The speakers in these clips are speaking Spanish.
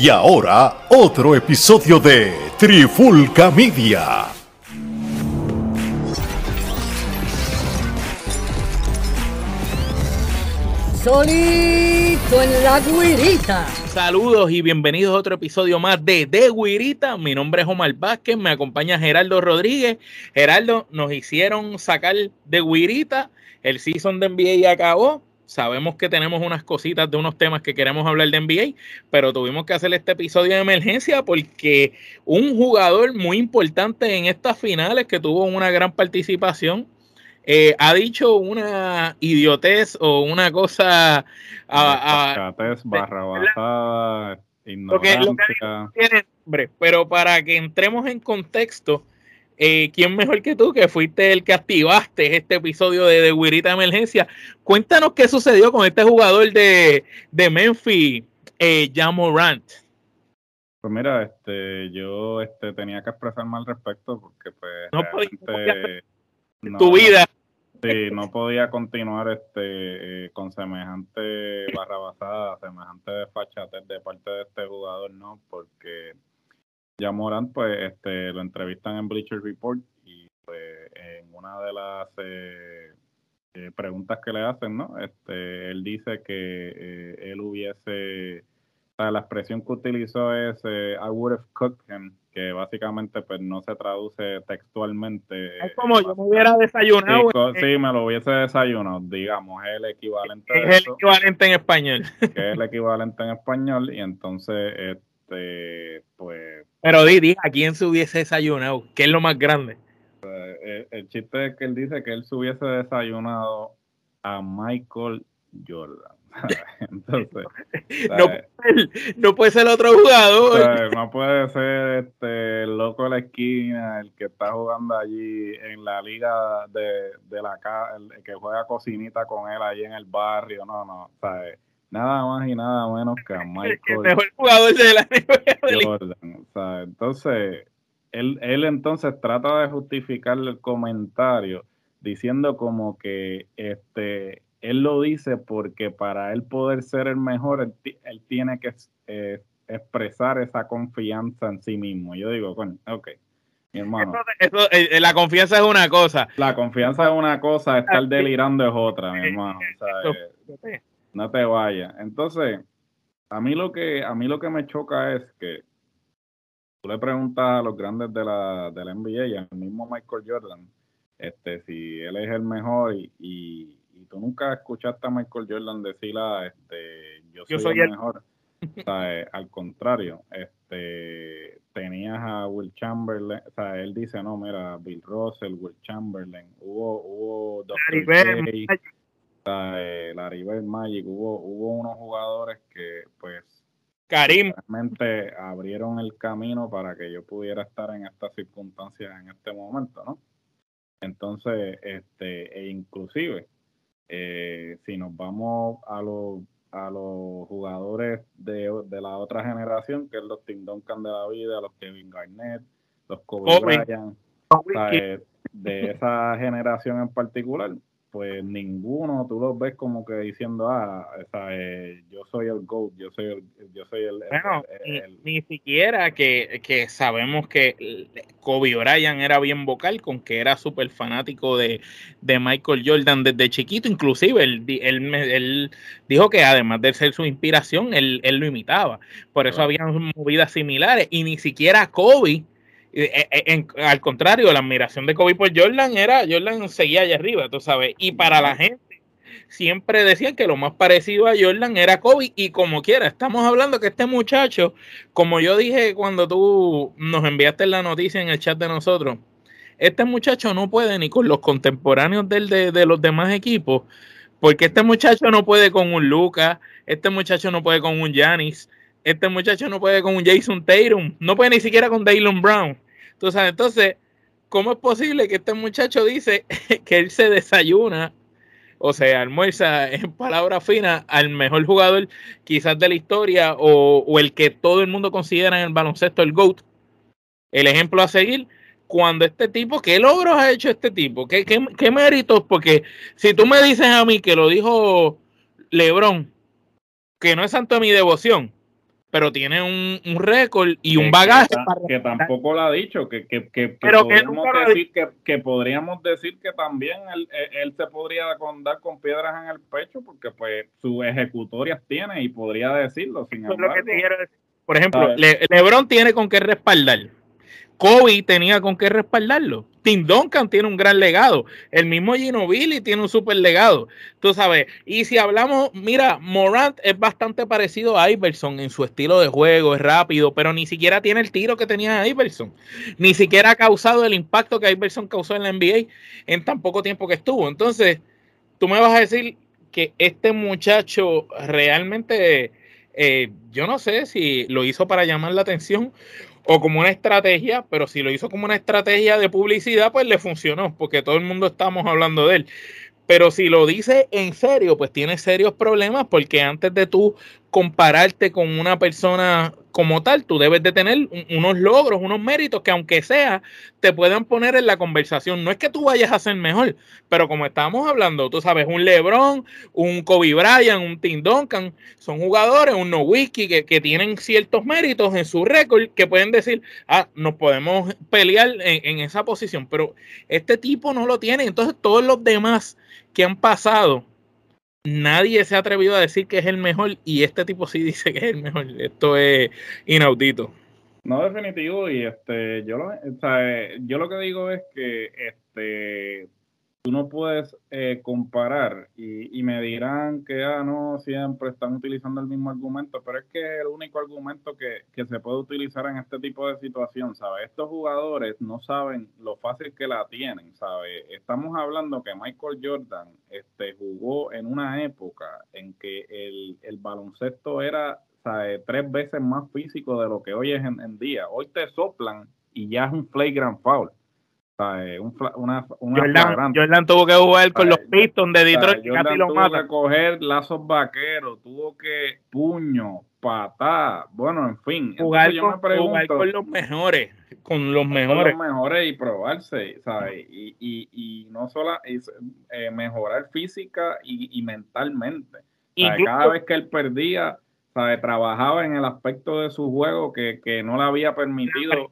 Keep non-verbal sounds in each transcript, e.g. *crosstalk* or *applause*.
Y ahora, otro episodio de Trifulca Media. Solito en la guirita. Saludos y bienvenidos a otro episodio más de De Guirita. Mi nombre es Omar Vázquez, me acompaña Gerardo Rodríguez. Gerardo, nos hicieron sacar de Guirita. El season de NBA ya acabó. Sabemos que tenemos unas cositas de unos temas que queremos hablar de NBA, pero tuvimos que hacer este episodio de emergencia porque un jugador muy importante en estas finales que tuvo una gran participación eh, ha dicho una idiotez o una cosa. A, barra basada, ignorancia. pero para que entremos en contexto, eh, ¿quién mejor que tú, que fuiste el que activaste este episodio de, de Wirita Emergencia? Cuéntanos qué sucedió con este jugador de, de Memphis, eh, Jamorant. Pues mira, este, yo este, tenía que expresarme al respecto porque pues no tu vida Sí, no podía continuar este eh, con semejante barra basada, semejante desfachatez de parte de este jugador, ¿no? Porque ya Morant, pues, este, lo entrevistan en Bleacher Report y pues, en una de las eh, eh, preguntas que le hacen, ¿no? Este, él dice que él hubiese, o sea, la expresión que utilizó es I would have cooked him que básicamente pues no se traduce textualmente. Es como yo me hubiera desayunado. Sí, me lo hubiese desayunado, digamos, es el equivalente. Es el equivalente en español. Que es el equivalente en español y entonces, este, pues... Pero di, ¿a quién se hubiese desayunado? ¿Qué es lo más grande? Pues, el chiste es que él dice que él se hubiese desayunado a Michael Jordan. *laughs* Entonces, *laughs* no, puede ser otro jugador. no puede ser este el loco de la esquina, el que está jugando allí en la liga de, la casa, el que juega cocinita con él allí en el barrio. No, no, nada más y nada menos que a *laughs* Michael. El mejor jugador de la Jordan. *laughs* Entonces, él, él entonces trata de justificar el comentario diciendo como que este él lo dice porque para él poder ser el mejor, él, tiene que eh, expresar esa confianza en sí mismo. Yo digo, bueno, ok, mi hermano. Eso, eh, eh, la confianza es una cosa. La confianza es una cosa, estar delirando es otra, mi hermano. No te vayas. Entonces, a mí lo que a mí lo que me choca es que tú le preguntas a los grandes de la, de la NBA y al mismo Michael Jordan, este, si él es el mejor y tú nunca escuchaste a Michael Jordan decir a este, yo soy, el, mejor. Eh, al contrario, este, tenías a Will Chamberlain, o sea, él dice, no, mira, Bill Russell, Will Chamberlain, hubo, hubo Dr. Larry eh, Larry Bird, Magic, hubo, hubo unos jugadores que, pues, Karim. Realmente abrieron el camino para que yo pudiera estar en estas circunstancias en este momento, ¿no? Entonces, este, e inclusive, eh, si nos vamos a los a los jugadores de, la otra generación, que es los Tim Duncan de la vida, los Kevin Garnett, los Kobe, Bryant, eh, de esa generación en particular, pues ninguno tú los ves como que diciendo, ah, eh, yo soy el GOAT, yo soy el... Yo soy el, bueno, Ni, siquiera que, que, sabemos que Kobe Bryant era bien vocal, con que era súper fanático de, de, Michael Jordan desde chiquito, inclusive él, él, él, dijo que además de ser su inspiración, él, él lo imitaba, por eso había movidas similares, y ni siquiera Kobe eh, eh, al contrario, la admiración de Kobe por Jordan era, Jordan seguía allá arriba, tú sabes, y para la gente siempre decían que lo más parecido a Jordan era Kobe. Y como quiera, estamos hablando que este muchacho, como yo dije cuando tú nos enviaste la noticia en el chat de nosotros, este muchacho no puede ni con los contemporáneos del, de, de los demás equipos, porque este muchacho no puede con un Lucas, este muchacho no puede con un Giannis, este muchacho no puede con un Jason Tatum, no puede ni siquiera con Daylon Brown. Tú sabes, entonces, ¿cómo es posible que este muchacho dice *laughs* que él se desayuna, o sea, almuerza en palabra fina al mejor jugador quizás de la historia o, el que todo el mundo considera en el baloncesto el GOAT? El ejemplo a seguir, cuando este tipo, ¿qué logros ha hecho este tipo? ¿Qué, qué, qué méritos? Porque si tú me dices a mí que lo dijo Lebron, que no es santo de mi devoción, pero tiene un, un récord y un bagaje. Que, tampoco lo ha dicho, que, que, que, podríamos decir, que, podríamos decir que también él, él, se podría dar con piedras en el pecho porque pues sus ejecutorias tiene y podría decirlo. Sin embargo, Por ejemplo, Lebron tiene con qué respaldar. Kobe tenía con qué respaldarlo. Duncan tiene un gran legado. El mismo Gino Billy tiene un super legado. Tú sabes. Y si hablamos, mira, Morant es bastante parecido a Iverson en su estilo de juego, es rápido, pero ni siquiera tiene el tiro que tenía Iverson. Ni siquiera ha causado el impacto que Iverson causó en la NBA en tan poco tiempo que estuvo. Entonces, tú me vas a decir que este muchacho realmente, eh, yo no sé si lo hizo para llamar la atención o como una estrategia, pero si lo hizo como una estrategia de publicidad, pues le funcionó, porque todo el mundo estamos hablando de él. Pero si lo dice en serio, pues tiene serios problemas, porque antes de tú compararte con una persona como tal, tú debes de tener unos logros, unos méritos que aunque sea, te puedan poner en la conversación. No es que tú vayas a ser mejor, pero como estábamos hablando, tú sabes, un LeBron, un Kobe Bryant, un Tim Duncan, son jugadores, un Nowitzki que, que tienen ciertos méritos en su récord que pueden decir, ah, nos podemos pelear en, en esa posición, pero este tipo no lo tiene. Entonces todos los demás que han pasado nadie se ha atrevido a decir que es el mejor y este tipo sí *laughs* dice que es el mejor. Esto es inaudito. No, definitivo, y este, yo lo, yo lo que digo es que este, tú no puedes eh, comparar y, me dirán que ah, no siempre están utilizando el mismo argumento, pero es que el único argumento que, se puede utilizar en este tipo de situación, ¿sabes? Estos jugadores no saben lo fácil que la tienen, ¿sabes? Estamos hablando que Michael Jordan este, jugó en una época en que el, el baloncesto era ¿sabe? tres veces más físico de lo que hoy es en, en día. Hoy te soplan y ya es un flagrant foul. Un, una, una Jordan, tuvo que jugar con los Pistons de Detroit lo tuvo que coger lazos vaqueros, tuvo que puño, patá, bueno, en fin. Jugar, con, jugar con, los mejores, con los mejores. Con los mejores y probarse, ¿sabes? Y, y, y no solo eh, mejorar física y, y mentalmente. Cada vez que él perdía, ¿sabe? trabajaba en el aspecto de su juego que, que no le había permitido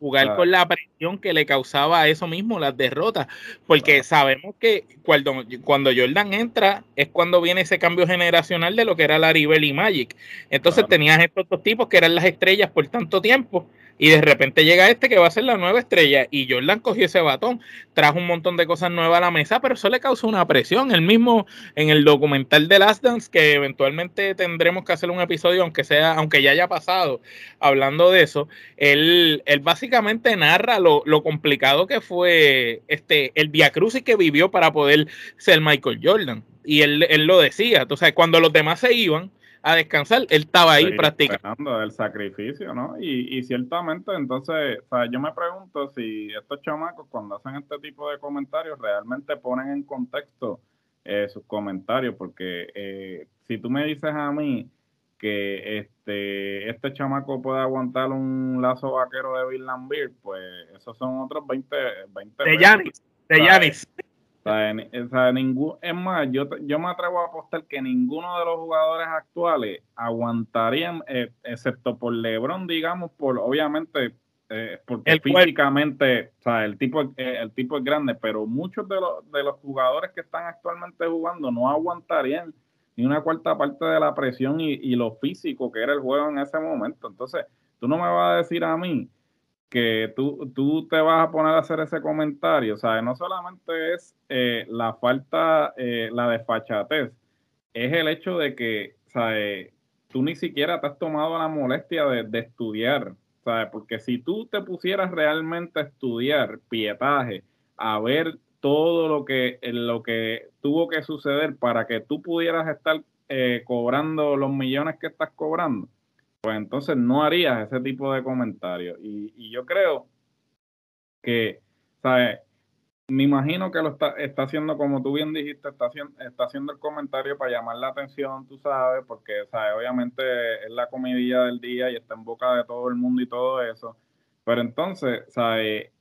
jugar con la presión que le causaba eso mismo, las derrotas, porque sabemos que cuando, cuando Jordan entra es cuando viene ese cambio generacional de lo que era Larry y Magic. Entonces tenías estos dos tipos que eran las estrellas por tanto tiempo y de repente llega este que va a ser la nueva estrella y Jordan cogió ese batón, trajo un montón de cosas nuevas a la mesa, pero eso le causó una presión. El mismo en el documental de Last Dance, que eventualmente tendremos que hacer un episodio, aunque sea, aunque ya haya pasado, hablando de eso, él, él básicamente narra lo, lo complicado que fue este el y que vivió para poder ser Michael Jordan. Y él, él lo decía, entonces cuando los demás se iban, a descansar, él estaba ahí practicando. el sacrificio, ¿no? Y, ciertamente, entonces, o sea, yo me pregunto si estos chamacos cuando hacen este tipo de comentarios realmente ponen en contexto eh, sus comentarios, porque eh, si tú me dices a mí que este este chamaco puede aguantar un lazo vaquero de Bill Lambert, pues esos son otros 20, 20 de Yanis, de Yanis ningún, es más, yo, yo me atrevo a apostar que ninguno de los jugadores actuales aguantarían, eh, excepto por LeBron, digamos, por obviamente, eh, porque físicamente, o sea, el tipo, eh, el tipo es grande, pero muchos de los, de los jugadores que están actualmente jugando no aguantarían ni una cuarta parte de la presión y, y lo físico que era el juego en ese momento. Entonces, tú no me vas a decir a mí que tú, tú te vas a poner a hacer ese comentario, o sea, no solamente es eh, la falta, eh, la desfachatez, es el hecho de que, ¿sabes? tú ni siquiera te has tomado la molestia de, estudiar, ¿sabes? porque si tú te pusieras realmente a estudiar pietaje, a ver todo lo que, lo que tuvo que suceder para que tú pudieras estar eh, cobrando los millones que estás cobrando, pues entonces no harías ese tipo de comentarios. Y, yo creo que, ¿sabes? Me imagino que lo está, está haciendo, como tú bien dijiste, está haciendo, está haciendo el comentario para llamar la atención, tú sabes, porque, ¿sabes? Obviamente es la comidilla del día y está en boca de todo el mundo y todo eso. Pero entonces, ¿sabes?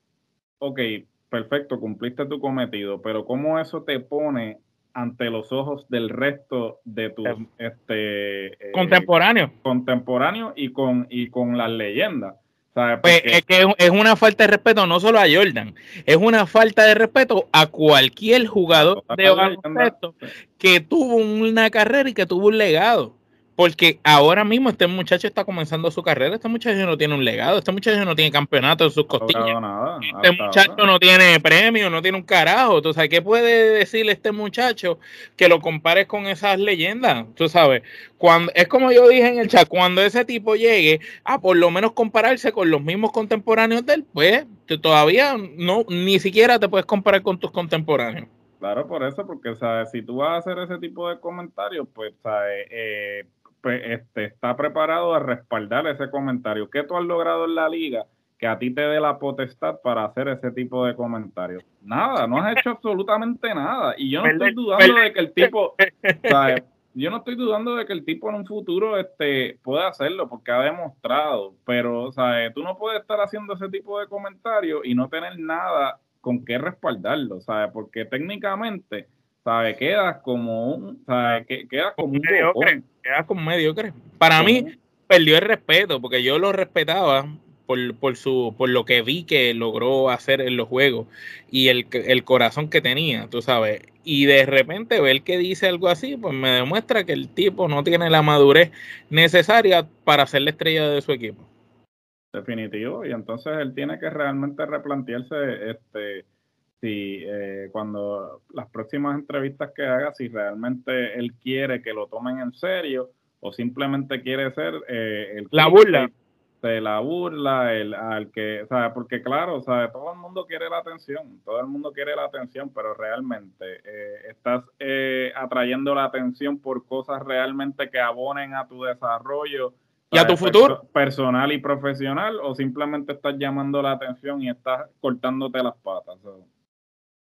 Ok, perfecto, cumpliste tu cometido, pero ¿cómo eso te pone ante los ojos del resto de tus Em, este, eh, Contemporáneo. contemporáneos y con, y con las leyendas. ¿sabes? Pues es que es- una falta de respeto no solo a Jordan, es una falta de respeto a cualquier jugador de baloncesto que tuvo una carrera y que tuvo un legado. Porque ahora mismo este muchacho está comenzando su carrera, este muchacho no tiene un legado, este muchacho no tiene campeonato en sus costillas. nada, Este muchacho ahora. no tiene premio, no tiene un carajo. Tú sabes, ¿qué puede decirle este muchacho que lo compares con esas leyendas? Tú sabes, cuando es como yo dije en el chat, cuando ese tipo llegue a por lo menos compararse con los mismos contemporáneos de él, pues tú todavía no, ni siquiera te puedes comparar con tus contemporáneos. Claro, por eso, porque ¿sabes? si tú vas a hacer ese tipo de comentarios, pues, ¿sabes? Eh, pues este, está preparado a respaldar ese comentario. ¿Qué tú has logrado en la liga que a ti te dé la potestad para hacer ese tipo de comentarios? Nada, no has hecho absolutamente nada. Y yo no estoy dudando de que el tipo, ¿sabes? Yo no estoy dudando de que el tipo en un futuro este, pueda hacerlo porque ha demostrado, pero ¿sabes? tú no puedes estar haciendo ese tipo de comentarios y no tener nada con qué respaldarlo, ¿sabes? Porque técnicamente, ¿sabes? Quedas como un, ¿sabes? Que, quedas como un Mediocre, quedas como mediocre. Para mí, perdió el respeto, porque yo lo respetaba por, por, su, por lo que vi que logró hacer en los juegos y el, el corazón que tenía, tú sabes. Y de repente ver que dice algo así, pues me demuestra que el tipo no tiene la madurez necesaria para ser la estrella de su equipo. Definitivo, y entonces él tiene que realmente replantearse este si eh, cuando las próximas entrevistas que haga, si realmente él quiere que lo tomen en serio o simplemente quiere ser eh, el La burla. de la burla, el al que, ¿sabe? Porque claro, ¿sabe? todo el mundo quiere la atención, todo el mundo quiere la atención, pero realmente eh, estás eh, atrayendo la atención por cosas realmente que abonen a tu desarrollo Y a tu futuro. Perso- personal y profesional o simplemente estás llamando la atención y estás cortándote las patas. so,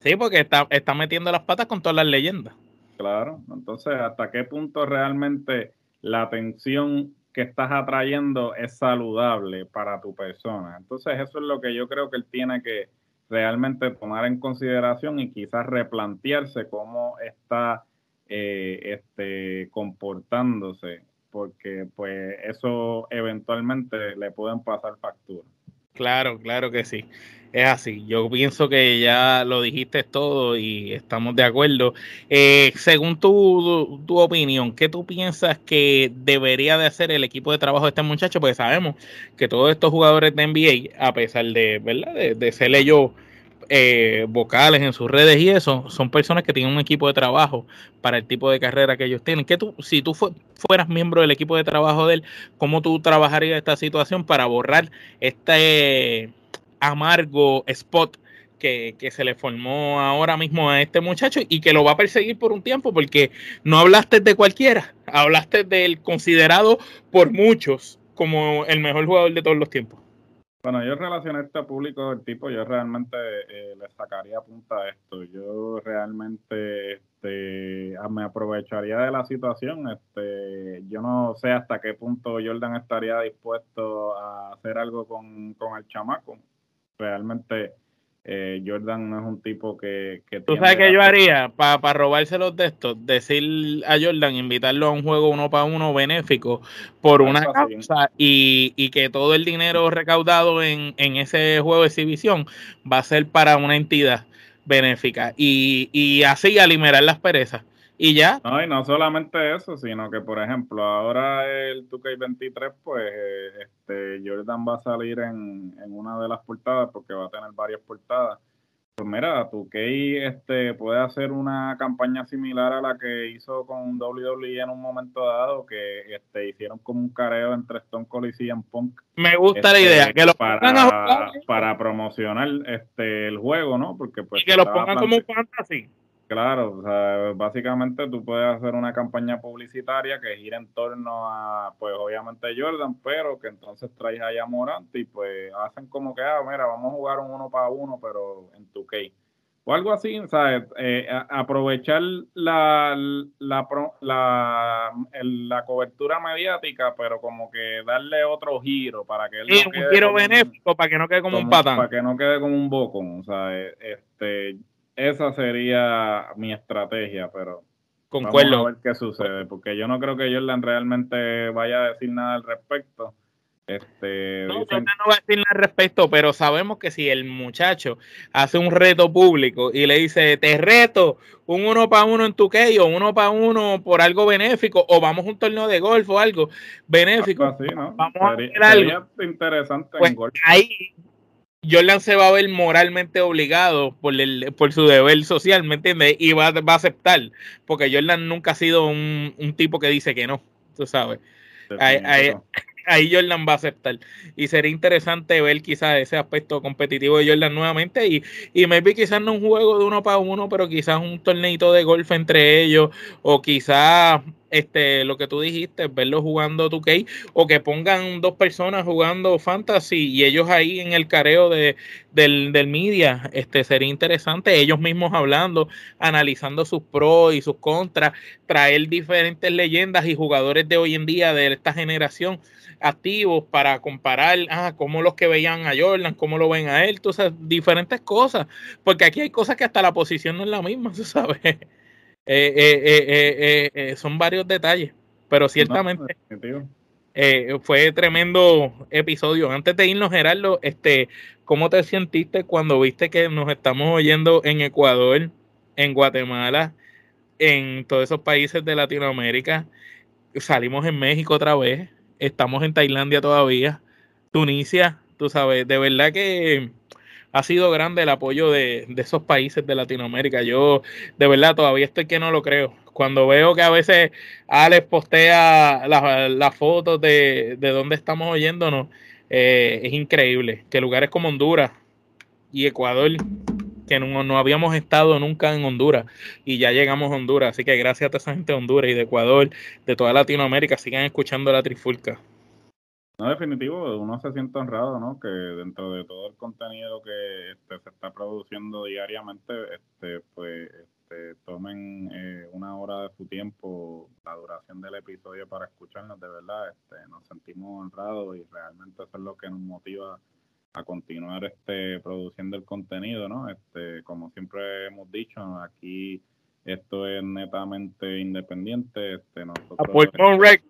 Sí, porque está, está metiendo las patas con todas las leyendas. claro, entonces hasta qué punto realmente la atención que estás atrayendo es saludable para tu persona. Entonces eso es lo que yo creo que él tiene que realmente tomar en consideración y quizás replantearse cómo está eh, este, comportándose, porque pues eso eventualmente le pueden pasar factura. Claro, claro que sí. Es así. Yo pienso que ya lo dijiste todo y estamos de acuerdo. Eh, según tu, tu opinión, ¿qué tú piensas que debería de hacer el equipo de trabajo de este muchacho? Porque sabemos que todos estos jugadores de NBA, a pesar de, ¿verdad? de, de ser ellos eh, vocales en sus redes y eso, son personas que tienen un equipo de trabajo para el tipo de carrera que ellos tienen. ¿Qué tú, si tú fu- fueras miembro del equipo de trabajo de él, ¿cómo tú trabajarías esta situación para borrar este amargo spot que, que se le formó ahora mismo a este muchacho y que lo va a perseguir por un tiempo porque no hablaste de cualquiera, hablaste del considerado por muchos como el mejor jugador de todos los tiempos. Bueno, yo relacioné este público del tipo, yo realmente eh, le sacaría punta a esto. Yo realmente este, ah, me aprovecharía de la situación. Este, yo no sé hasta qué punto Jordan estaría dispuesto a hacer algo con, con el chamaco. Realmente eh, Jordan no es un tipo que... que ¿Tú sabes qué yo haría para robárselos de estos? Decir a Jordan, invitarlo a un juego uno para uno benéfico por una causa y, y que todo el dinero recaudado en, en ese juego de exhibición va a ser para una entidad benéfica y, y así alimerar las perezas. Y ya, No, y no solamente eso, sino que, por ejemplo, ahora el 2K23, pues eh, este, Jordan va a salir en, en una de las portadas, porque va a tener varias portadas. Pues mira, 2K este, puede hacer una campaña similar a la que hizo con WWE en un momento dado, que este, hicieron como un careo entre Stone Cold y CM Punk. me gusta la este, idea, que lo jugar para, para promocionar este, el juego, ¿no? Porque pues y que lo pongan como un fantasy. Claro, o sea, básicamente tú puedes hacer una campaña publicitaria que gira en torno a, pues obviamente Jordan, pero que entonces traes a Morant y pues hacen como que, ah, mira, vamos a jugar un uno para uno, pero en tu K. O algo así, ¿sabes? Eh, aprovechar la, la, la, la cobertura mediática, pero como que darle otro giro para que él Sí, no un quede giro un- benéfico para que no quede como un patán. Para que no quede como un bocón. O sea, eh, este, esa sería mi estrategia, pero Concuerdo. vamos a ver qué sucede, porque yo no creo que Jordan realmente vaya a decir nada al respecto. Este, no, no va a decir nada al respecto, pero sabemos que si el muchacho hace un reto público y le dice, te reto un uno para uno en tu o uno para uno por algo benéfico, o vamos a un torneo de golf o algo benéfico, vamos a hacer algo. interesante pues Ahí Jordan se va a ver moralmente obligado por, el, por su deber social, ¿me entiendes? Y va, va, a aceptar, porque Jordan nunca ha sido un, un tipo que dice que no, tú sabes. Ahí, ahí, Jordan va a aceptar. Y sería interesante ver quizás ese aspecto competitivo de Jordan nuevamente. Y, y maybe quizás no un juego de uno para uno, pero quizás un torneito de golf entre ellos. O quizás este, lo que tú dijiste, verlo jugando 2K o que pongan dos personas jugando Fantasy y ellos ahí en el careo de, del, del media, este, sería interesante, ellos mismos hablando, analizando sus pros y sus contras, traer diferentes leyendas y jugadores de hoy en día de esta generación activos para comparar ah, cómo los que veían a Jordan, cómo lo ven a él, tú sabes, diferentes cosas, porque aquí hay cosas que hasta la posición no es la misma, *laughs* tú sabes. Eh, eh, eh, son varios detalles, pero ciertamente fue tremendo episodio. Antes de irnos, Gerardo, este, ¿cómo te sentiste cuando viste que nos estamos oyendo en Ecuador, en Guatemala, en todos esos países de Latinoamérica? Salimos en México otra vez, estamos en Tailandia todavía, Tunisia, tú sabes, de verdad que ha sido grande el apoyo de, esos países de Latinoamérica. Yo de verdad todavía estoy que no lo creo. Cuando veo que a veces Alex postea las fotos de, de dónde estamos oyéndonos, eh, es increíble. Que lugares como Honduras y Ecuador, que no, no, habíamos estado nunca en Honduras y ya llegamos a Honduras. Así que gracias a toda esa gente de Honduras y de Ecuador, de toda Latinoamérica, sigan escuchando la Trifulca. No, definitivo, uno se siente honrado, ¿no? Que dentro de todo el contenido que este, se está produciendo diariamente, este, pues este, tomen eh, una hora de su tiempo, la duración del episodio para escucharnos, de verdad, este, nos sentimos honrados y realmente eso es lo que nos motiva a continuar este, produciendo el contenido, ¿no? Este, como siempre hemos dicho, aquí esto es netamente independiente. Este, nosotros,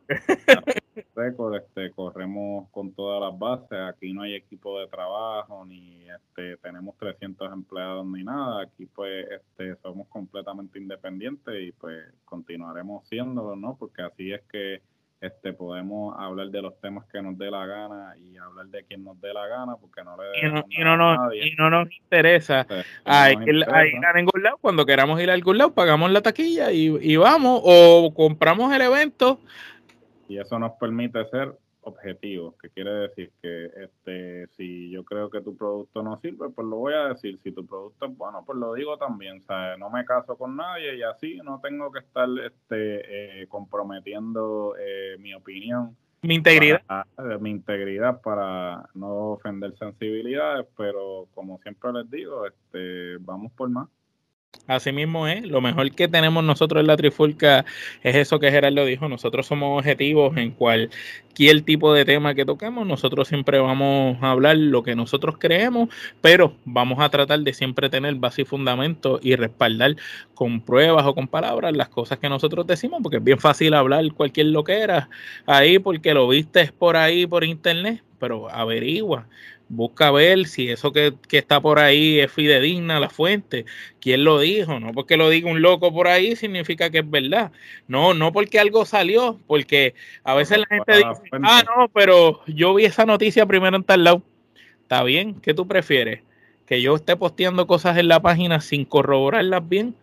*laughs* récord, este, corremos con todas las bases. Aquí no hay equipo de trabajo, ni este, tenemos 300 empleados ni nada. Aquí pues este, somos completamente independientes y pues continuaremos siendo, ¿no? Porque así es que este podemos hablar de los temas que nos dé la gana y hablar de quien nos dé la gana porque no le y no, y no, nos, y no nos interesa. Hay que ir a ningún lado. Cuando queramos ir a algún lado pagamos la taquilla y, y vamos o compramos el evento. Y eso nos permite ser objetivos, que quiere decir que este si yo creo que tu producto no sirve, pues lo voy a decir. Si tu producto es bueno, pues lo digo también. ¿sabes? No me caso con nadie y así no tengo que estar este, eh, comprometiendo eh, mi opinión. Mi integridad. Eh, mi integridad para no ofender sensibilidades, pero como siempre les digo, este vamos por más. Así mismo es, lo mejor que tenemos nosotros en la Trifulca es eso que Gerardo dijo, nosotros somos objetivos en cualquier tipo de tema que toquemos, nosotros siempre vamos a hablar lo que nosotros creemos, pero vamos a tratar de siempre tener base y fundamento y respaldar con pruebas o con palabras las cosas que nosotros decimos, porque es bien fácil hablar cualquier lo que era ahí porque lo viste por ahí por internet, pero averigua, busca ver si eso que, está por ahí es fidedigna la fuente, quién lo dijo, no porque lo diga un loco por ahí significa que es verdad, no, no porque algo salió, porque a veces la gente dice, ah, no, pero yo vi esa noticia primero en tal lado, está bien, ¿qué tú prefieres? Que yo esté posteando cosas en la página sin corroborarlas bien,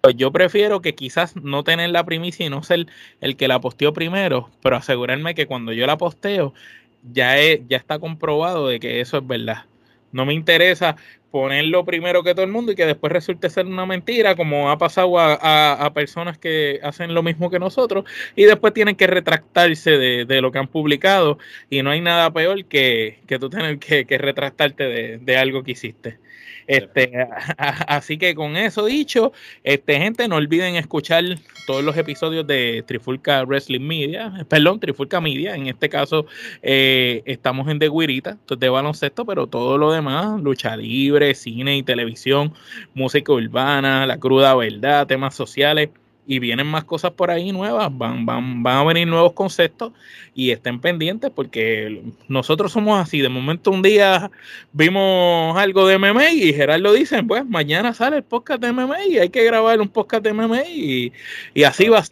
pues yo prefiero que quizás no tener la primicia y no ser el que la posteó primero, pero asegurarme que cuando yo la posteo ya, ya está comprobado de que eso es verdad. No me interesa ponerlo primero que todo el mundo y que después resulte ser una mentira, como ha pasado a, personas que hacen lo mismo que nosotros y después tienen que retractarse de, lo que han publicado y no hay nada peor que, que tú tener que, retractarte de, algo que hiciste. Este, así que con eso dicho, este gente, no olviden escuchar todos los episodios de Trifulca Wrestling Media, perdón, Trifulca Media. En este caso, eh, estamos en De Guirita, de baloncesto, pero todo lo demás, lucha libre, cine y televisión, música urbana, la cruda verdad, temas sociales y vienen más cosas por ahí nuevas, van, van, van a venir nuevos conceptos y estén pendientes porque nosotros somos así. De momento un día vimos algo de MMA y Gerardo dice, pues mañana sale el podcast de MMA y hay que grabar un podcast de MMA y, y así va.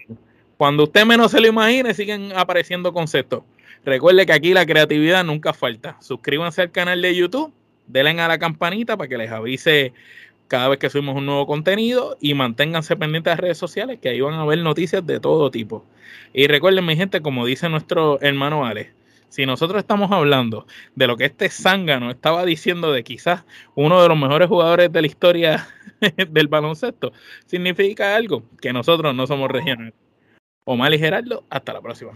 Cuando usted menos se lo imagine, siguen apareciendo conceptos. Recuerde que aquí la creatividad nunca falta. Suscríbanse al canal de YouTube, denle a la campanita para que les avise cada vez que subimos un nuevo contenido y manténganse pendientes de las redes sociales que ahí van a ver noticias de todo tipo. Y recuerden, mi gente, como dice nuestro hermano Alex, si nosotros estamos hablando de lo que este zángano estaba diciendo de quizás uno de los mejores jugadores de la historia *laughs* del baloncesto, significa algo que nosotros no somos regionales. Omar y Gerardo, hasta la próxima.